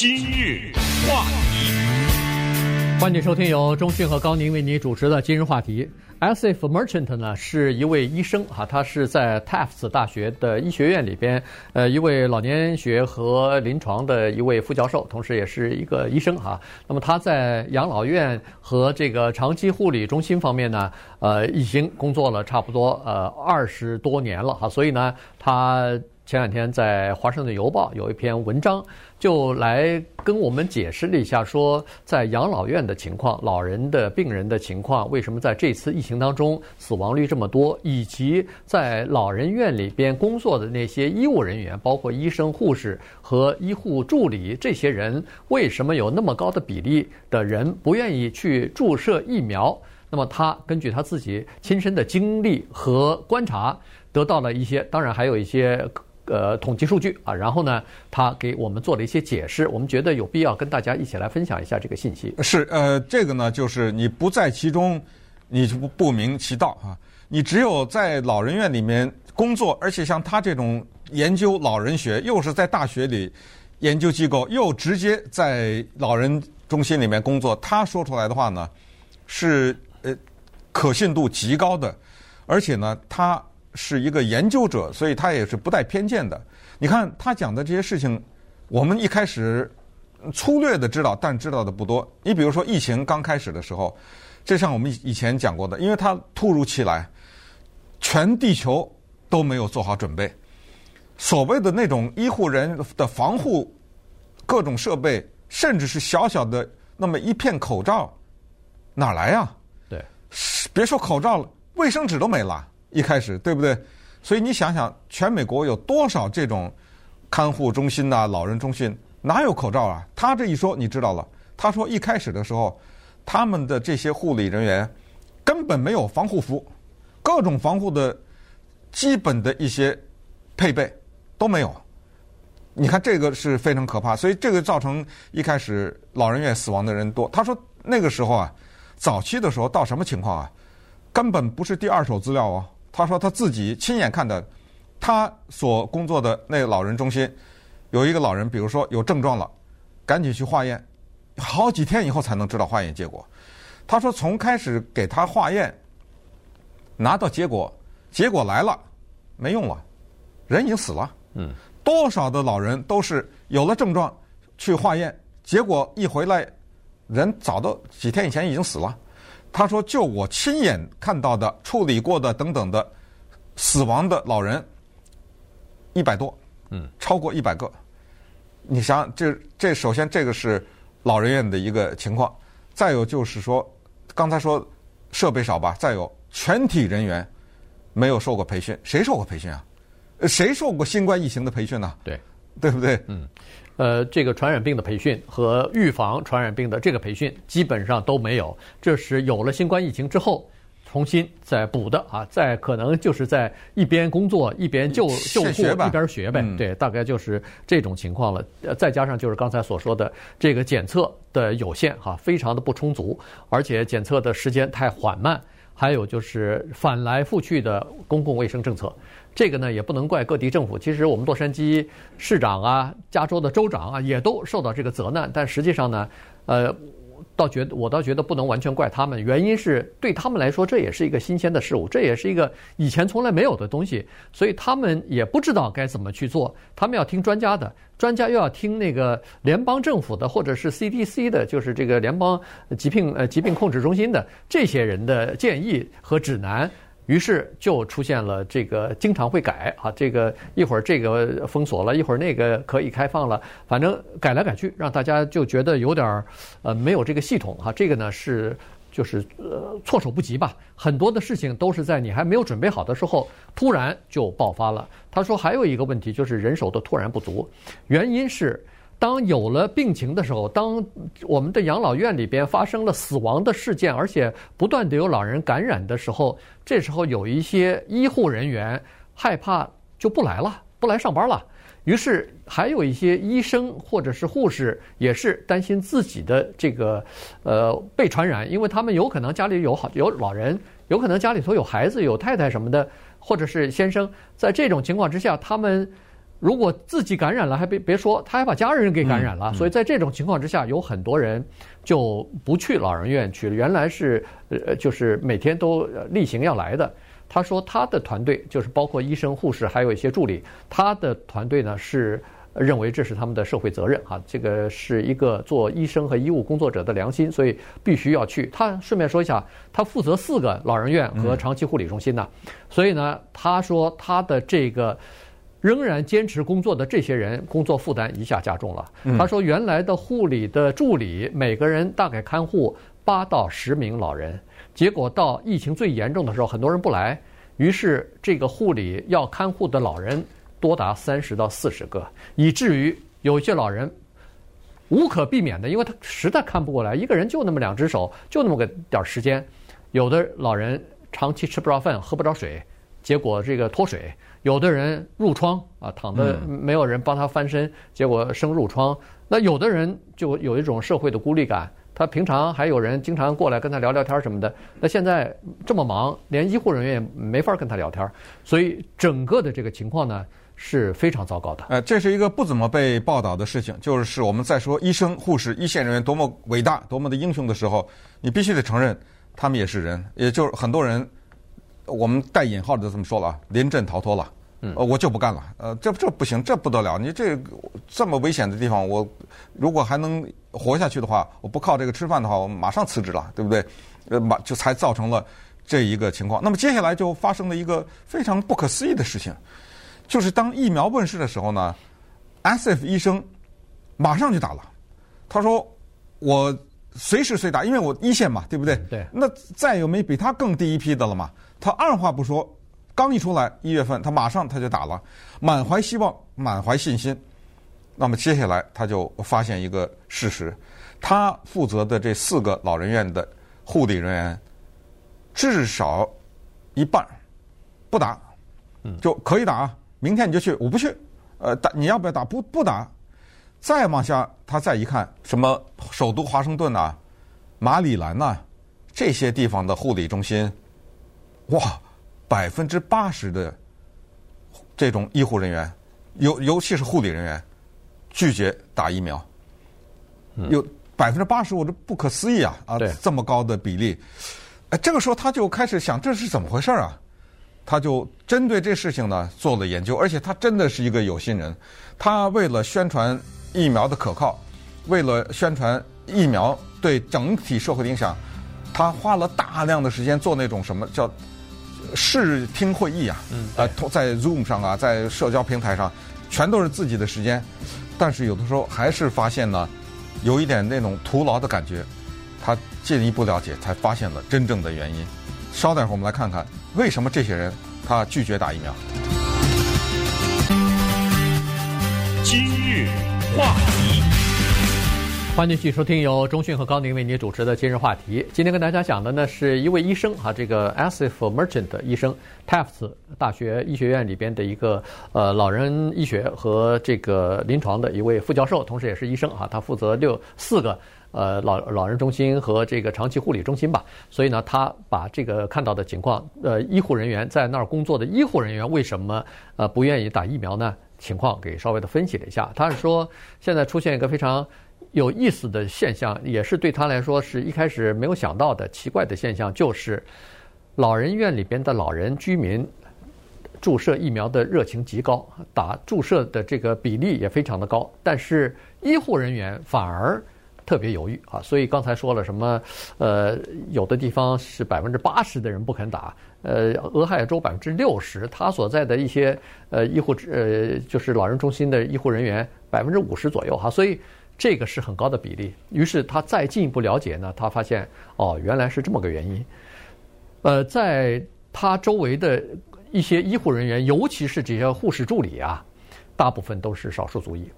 今日话题，欢迎收听由中讯和高宁为你主持的今日话题。Asif Merchant 呢是一位医生哈，他是在 Tufts 大学的医学院里边，呃，一位老年学和临床的一位副教授，同时也是一个医生哈。那么他在养老院和这个长期护理中心方面呢，呃，已经工作了差不多呃二十多年了哈，所以呢，他。前两天在《华盛顿邮报》有一篇文章，就来跟我们解释了一下，说在养老院的情况、老人的病人的情况，为什么在这次疫情当中死亡率这么多，以及在老人院里边工作的那些医务人员，包括医生、护士和医护助理这些人，为什么有那么高的比例的人不愿意去注射疫苗？那么他根据他自己亲身的经历和观察，得到了一些，当然还有一些。呃，统计数据啊，然后呢，他给我们做了一些解释，我们觉得有必要跟大家一起来分享一下这个信息。是，呃，这个呢，就是你不在其中，你就不不明其道啊。你只有在老人院里面工作，而且像他这种研究老人学，又是在大学里研究机构，又直接在老人中心里面工作，他说出来的话呢，是呃可信度极高的，而且呢，他。是一个研究者，所以他也是不带偏见的。你看他讲的这些事情，我们一开始粗略的知道，但知道的不多。你比如说疫情刚开始的时候，就像我们以前讲过的，因为它突如其来，全地球都没有做好准备。所谓的那种医护人的防护各种设备，甚至是小小的那么一片口罩，哪来呀？对，别说口罩了，卫生纸都没了。一开始对不对？所以你想想，全美国有多少这种看护中心呐、老人中心，哪有口罩啊？他这一说，你知道了。他说一开始的时候，他们的这些护理人员根本没有防护服，各种防护的基本的一些配备都没有。你看这个是非常可怕，所以这个造成一开始老人院死亡的人多。他说那个时候啊，早期的时候到什么情况啊？根本不是第二手资料哦。他说他自己亲眼看的，他所工作的那个老人中心，有一个老人，比如说有症状了，赶紧去化验，好几天以后才能知道化验结果。他说从开始给他化验，拿到结果，结果来了，没用了，人已经死了。嗯，多少的老人都是有了症状去化验，结果一回来，人早都几天以前已经死了。他说：“就我亲眼看到的、处理过的等等的死亡的老人，一百多，嗯，超过一百个。你想，这这首先这个是老人院的一个情况。再有就是说，刚才说设备少吧，再有全体人员没有受过培训，谁受过培训啊？谁受过新冠疫情的培训呢？对，对不对？嗯。”呃，这个传染病的培训和预防传染病的这个培训基本上都没有，这是有了新冠疫情之后重新再补的啊，再可能就是在一边工作一边救救护一边学呗，对，大概就是这种情况了。呃，再加上就是刚才所说的这个检测的有限哈，非常的不充足，而且检测的时间太缓慢，还有就是反来覆去的公共卫生政策。这个呢也不能怪各地政府，其实我们洛杉矶市长啊、加州的州长啊也都受到这个责难，但实际上呢，呃，倒觉得我倒觉得不能完全怪他们，原因是对他们来说这也是一个新鲜的事物，这也是一个以前从来没有的东西，所以他们也不知道该怎么去做，他们要听专家的，专家又要听那个联邦政府的或者是 CDC 的，就是这个联邦疾病呃疾病控制中心的这些人的建议和指南。于是就出现了这个经常会改啊，这个一会儿这个封锁了，一会儿那个可以开放了，反正改来改去，让大家就觉得有点儿呃没有这个系统哈。这个呢是就是呃措手不及吧，很多的事情都是在你还没有准备好的时候突然就爆发了。他说还有一个问题就是人手的突然不足，原因是。当有了病情的时候，当我们的养老院里边发生了死亡的事件，而且不断的有老人感染的时候，这时候有一些医护人员害怕就不来了，不来上班了。于是还有一些医生或者是护士也是担心自己的这个呃被传染，因为他们有可能家里有好有老人，有可能家里头有孩子、有太太什么的，或者是先生，在这种情况之下，他们。如果自己感染了，还别别说，他还把家人给感染了。所以在这种情况之下，有很多人就不去老人院去了。原来是呃，就是每天都例行要来的。他说他的团队就是包括医生、护士，还有一些助理，他的团队呢是。认为这是他们的社会责任啊，这个是一个做医生和医务工作者的良心，所以必须要去。他顺便说一下，他负责四个老人院和长期护理中心呢，所以呢，他说他的这个仍然坚持工作的这些人，工作负担一下加重了。他说，原来的护理的助理每个人大概看护八到十名老人，结果到疫情最严重的时候，很多人不来，于是这个护理要看护的老人。多达三十到四十个，以至于有些老人无可避免的，因为他实在看不过来，一个人就那么两只手，就那么个点儿时间。有的老人长期吃不着饭，喝不着水，结果这个脱水；有的人褥疮啊，躺着没有人帮他翻身，结果生褥疮。那有的人就有一种社会的孤立感，他平常还有人经常过来跟他聊聊天什么的，那现在这么忙，连医护人员也没法跟他聊天，所以整个的这个情况呢，是非常糟糕的。呃，这是一个不怎么被报道的事情，就是我们在说医生、护士、一线人员多么伟大、多么的英雄的时候，你必须得承认，他们也是人。也就是很多人，我们带引号的这么说了啊，临阵逃脱了。嗯，呃，我就不干了。呃，这这不行，这不得了。你这这么危险的地方，我如果还能活下去的话，我不靠这个吃饭的话，我马上辞职了，对不对？呃，马就才造成了这一个情况。那么接下来就发生了一个非常不可思议的事情。就是当疫苗问世的时候呢，SF 医生马上就打了。他说：“我随时随打，因为我一线嘛，对不对？”对。那再有没比他更第一批的了嘛？他二话不说，刚一出来一月份，他马上他就打了，满怀希望，满怀信心。那么接下来他就发现一个事实：他负责的这四个老人院的护理人员，至少一半不打，就可以打。明天你就去，我不去。呃，打你要不要打？不不打。再往下，他再一看，什么首都华盛顿呐、马里兰呐，这些地方的护理中心，哇，百分之八十的这种医护人员，尤尤其是护理人员，拒绝打疫苗。有百分之八十，我这不可思议啊！啊，这么高的比例。哎，这个时候他就开始想，这是怎么回事啊？他就针对这事情呢做了研究，而且他真的是一个有心人。他为了宣传疫苗的可靠，为了宣传疫苗对整体社会的影响，他花了大量的时间做那种什么叫视听会议啊，嗯，呃，在 Zoom 上啊，在社交平台上，全都是自己的时间。但是有的时候还是发现呢，有一点那种徒劳的感觉。他进一步了解，才发现了真正的原因。稍等会儿，我们来看看。为什么这些人他拒绝打疫苗？今日话题，欢迎继续收听由中讯和高宁为您主持的今日话题。今天跟大家讲的呢是一位医生哈，这个 Asif Merchant 的医生，Tufts 大学医学院里边的一个呃老人医学和这个临床的一位副教授，同时也是医生啊，他负责六四个。呃，老老人中心和这个长期护理中心吧，所以呢，他把这个看到的情况，呃，医护人员在那儿工作的医护人员为什么呃不愿意打疫苗呢？情况给稍微的分析了一下。他是说，现在出现一个非常有意思的现象，也是对他来说是一开始没有想到的奇怪的现象，就是老人院里边的老人居民注射疫苗的热情极高，打注射的这个比例也非常的高，但是医护人员反而。特别犹豫啊，所以刚才说了什么？呃，有的地方是百分之八十的人不肯打，呃，俄亥俄州百分之六十，他所在的一些呃医护呃就是老人中心的医护人员百分之五十左右哈，所以这个是很高的比例。于是他再进一步了解呢，他发现哦，原来是这么个原因。呃，在他周围的一些医护人员，尤其是这些护士助理啊，大部分都是少数族裔，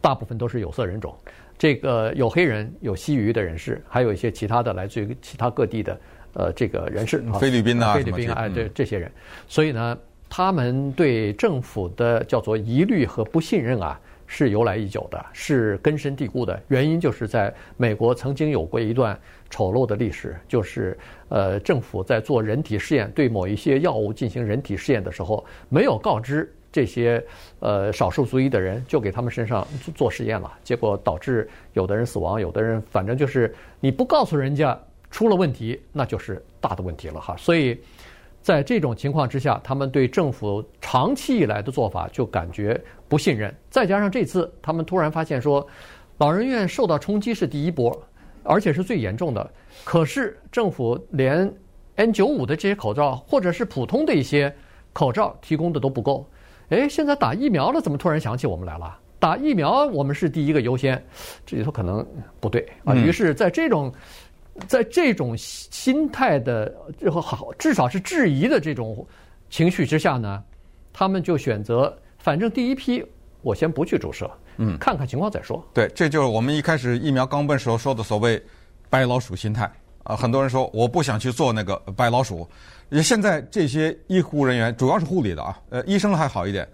大部分都是有色人种。这个有黑人、有西语的人士，还有一些其他的来自于其他各地的呃这个人士，菲律宾啊，菲律宾啊，哎，对这些人，所以呢，他们对政府的叫做疑虑和不信任啊，是由来已久的，是根深蒂固的。原因就是在美国曾经有过一段丑陋的历史，就是呃政府在做人体试验，对某一些药物进行人体试验的时候，没有告知这些呃少数族裔的人，就给他们身上做实验了，结果导致有的人死亡，有的人反正就是你不告诉人家出了问题，那就是大的问题了哈。所以在这种情况之下，他们对政府长期以来的做法就感觉不信任，再加上这次他们突然发现说，老人院受到冲击是第一波，而且是最严重的，可是政府连 N95 的这些口罩或者是普通的一些。口罩提供的都不够，哎，现在打疫苗了，怎么突然想起我们来了？打疫苗我们是第一个优先，这里头可能不对啊。于是，在这种，在这种心态的最后好，至少是质疑的这种情绪之下呢，他们就选择，反正第一批我先不去注射，嗯，看看情况再说。对，这就是我们一开始疫苗刚问时候说的所谓“白老鼠心态”啊。很多人说我不想去做那个白老鼠。现在这些医护人员主要是护理的啊，呃，医生还好一点。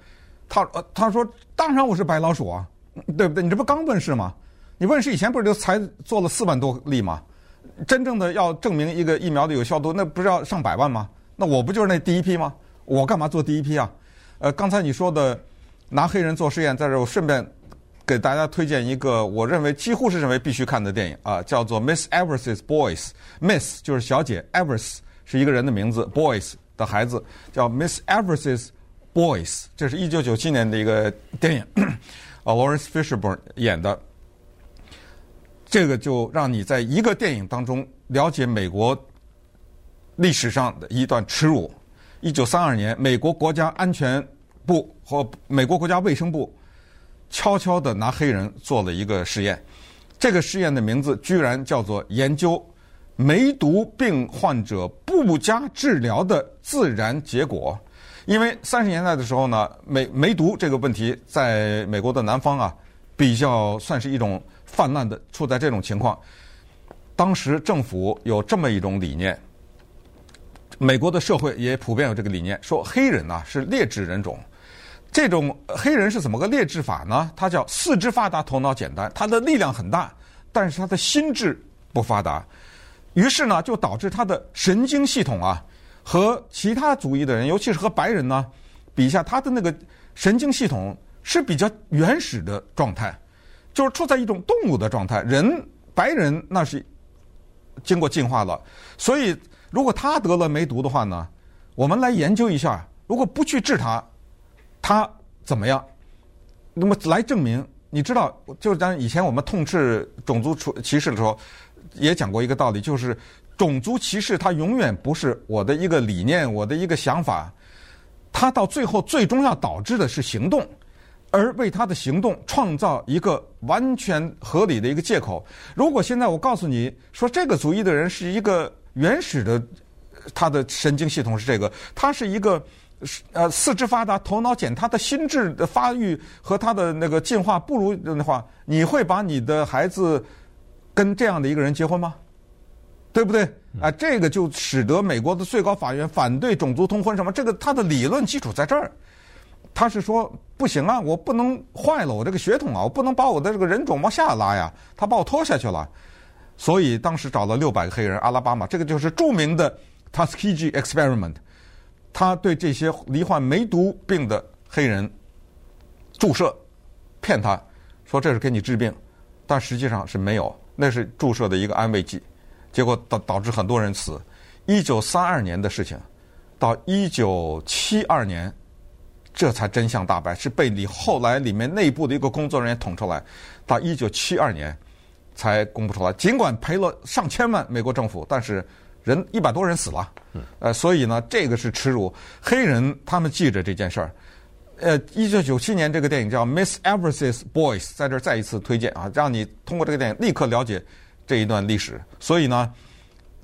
他呃他说，当然我是白老鼠啊，对不对？你这不刚问世吗？你问世以前不是就才做了四万多例吗？真正的要证明一个疫苗的有效度，那不是要上百万吗？那我不就是那第一批吗？我干嘛做第一批啊？呃，刚才你说的拿黑人做实验，在这我顺便给大家推荐一个我认为几乎是认为必须看的电影啊，叫做《Miss Evers's Boys》，Miss 就是小姐，Evers。是一个人的名字，Boys 的孩子叫 Miss Evers's Boys，这是一九九七年的一个电影，啊，Lawrence Fishburn 演的。这个就让你在一个电影当中了解美国历史上的一段耻辱。一九三二年，美国国家安全部和美国国家卫生部悄悄地拿黑人做了一个实验，这个实验的名字居然叫做研究。梅毒病患者不加治疗的自然结果，因为三十年代的时候呢，梅梅毒这个问题在美国的南方啊，比较算是一种泛滥的，处在这种情况。当时政府有这么一种理念，美国的社会也普遍有这个理念，说黑人呐是劣质人种。这种黑人是怎么个劣质法呢？他叫四肢发达，头脑简单，他的力量很大，但是他的心智不发达。于是呢，就导致他的神经系统啊，和其他族裔的人，尤其是和白人呢，比一下，他的那个神经系统是比较原始的状态，就是处在一种动物的状态。人白人那是经过进化了，所以如果他得了梅毒的话呢，我们来研究一下，如果不去治他，他怎么样？那么来证明，你知道，就是咱以前我们痛斥种族出歧视的时候。也讲过一个道理，就是种族歧视它永远不是我的一个理念，我的一个想法，它到最后最终要导致的是行动，而为他的行动创造一个完全合理的一个借口。如果现在我告诉你说这个族裔的人是一个原始的，他的神经系统是这个，他是一个呃四肢发达、头脑简，他的心智的发育和他的那个进化不如的话，你会把你的孩子？跟这样的一个人结婚吗？对不对？啊，这个就使得美国的最高法院反对种族通婚什么？这个他的理论基础在这儿，他是说不行啊，我不能坏了我这个血统啊，我不能把我的这个人种往下拉呀，他把我拖下去了。所以当时找了六百个黑人，阿拉巴马这个就是著名的 Tuskegee Experiment，他对这些罹患梅毒病的黑人注射，骗他说这是给你治病，但实际上是没有。那是注射的一个安慰剂，结果导导致很多人死。一九三二年的事情，到一九七二年，这才真相大白，是被你后来里面内部的一个工作人员捅出来，到一九七二年才公布出来。尽管赔了上千万美国政府，但是人一百多人死了，呃，所以呢，这个是耻辱。黑人他们记着这件事儿。呃，一九九七年这个电影叫《Miss Evers's Boys》，在这儿再一次推荐啊，让你通过这个电影立刻了解这一段历史。所以呢，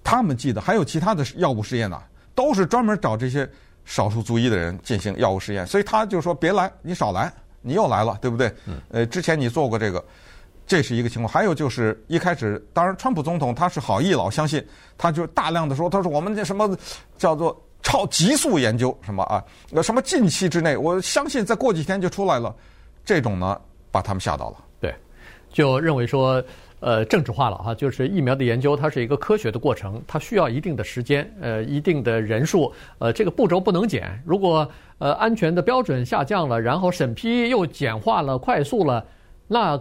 他们记得还有其他的药物试验呢，都是专门找这些少数族裔的人进行药物实验。所以他就说：“别来，你少来，你又来了，对不对？”呃，之前你做过这个，这是一个情况。还有就是一开始，当然，川普总统他是好意老，相信他就大量的说：“他说我们这什么叫做。”超极速研究什么啊？那什么近期之内，我相信再过几天就出来了。这种呢，把他们吓到了。对，就认为说，呃政治化了哈，就是疫苗的研究它是一个科学的过程，它需要一定的时间，呃一定的人数，呃这个步骤不能减。如果呃安全的标准下降了，然后审批又简化了、快速了，那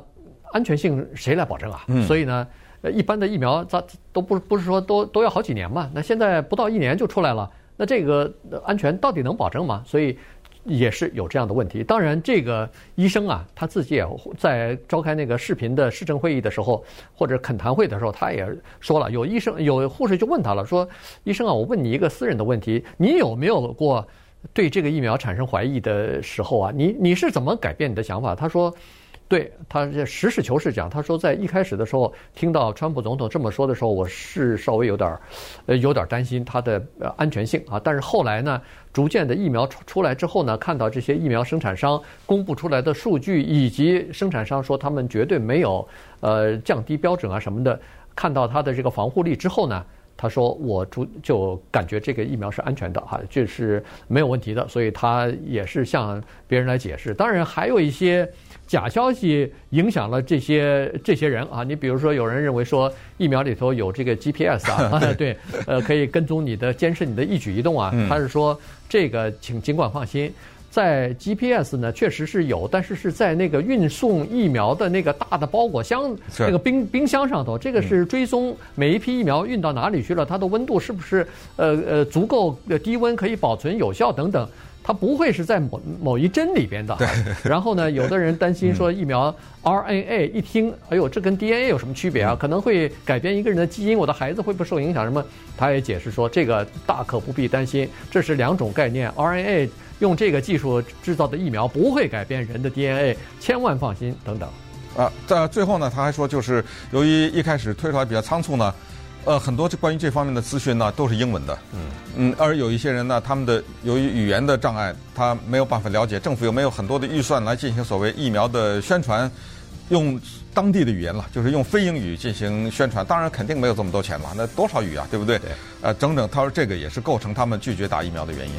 安全性谁来保证啊？嗯、所以呢，呃一般的疫苗它都不不是说都都要好几年嘛，那现在不到一年就出来了，那这个安全到底能保证吗？所以。也是有这样的问题。当然，这个医生啊，他自己也在召开那个视频的市政会议的时候，或者恳谈会的时候，他也说了，有医生、有护士就问他了，说：“医生啊，我问你一个私人的问题，你有没有过对这个疫苗产生怀疑的时候啊？你你是怎么改变你的想法？”他说。对，他这实事求是讲，他说在一开始的时候听到川普总统这么说的时候，我是稍微有点儿，呃，有点担心他的安全性啊。但是后来呢，逐渐的疫苗出出来之后呢，看到这些疫苗生产商公布出来的数据，以及生产商说他们绝对没有呃降低标准啊什么的，看到它的这个防护力之后呢，他说我逐就感觉这个疫苗是安全的哈，就是没有问题的。所以他也是向别人来解释。当然还有一些。假消息影响了这些这些人啊！你比如说，有人认为说疫苗里头有这个 GPS 啊，对，呃，可以跟踪你的、监视你的一举一动啊。他是说这个，请尽管放心，在 GPS 呢确实是有，但是是在那个运送疫苗的那个大的包裹箱那个冰冰箱上头，这个是追踪每一批疫苗运到哪里去了，它的温度是不是呃呃足够低温可以保存有效等等。它不会是在某某一针里边的。对。然后呢，有的人担心说疫苗 RNA 一听，哎呦，这跟 DNA 有什么区别啊？可能会改变一个人的基因，我的孩子会不会受影响？什么？他也解释说，这个大可不必担心，这是两种概念。RNA 用这个技术制造的疫苗不会改变人的 DNA，千万放心。等等。啊，在最后呢，他还说，就是由于一开始推出来比较仓促呢。呃，很多这关于这方面的资讯呢，都是英文的。嗯嗯，而有一些人呢，他们的由于语言的障碍，他没有办法了解。政府又没有很多的预算来进行所谓疫苗的宣传，用当地的语言了，就是用非英语进行宣传。当然，肯定没有这么多钱了，那多少语啊，对不对？对。呃，整整，他说这个也是构成他们拒绝打疫苗的原因。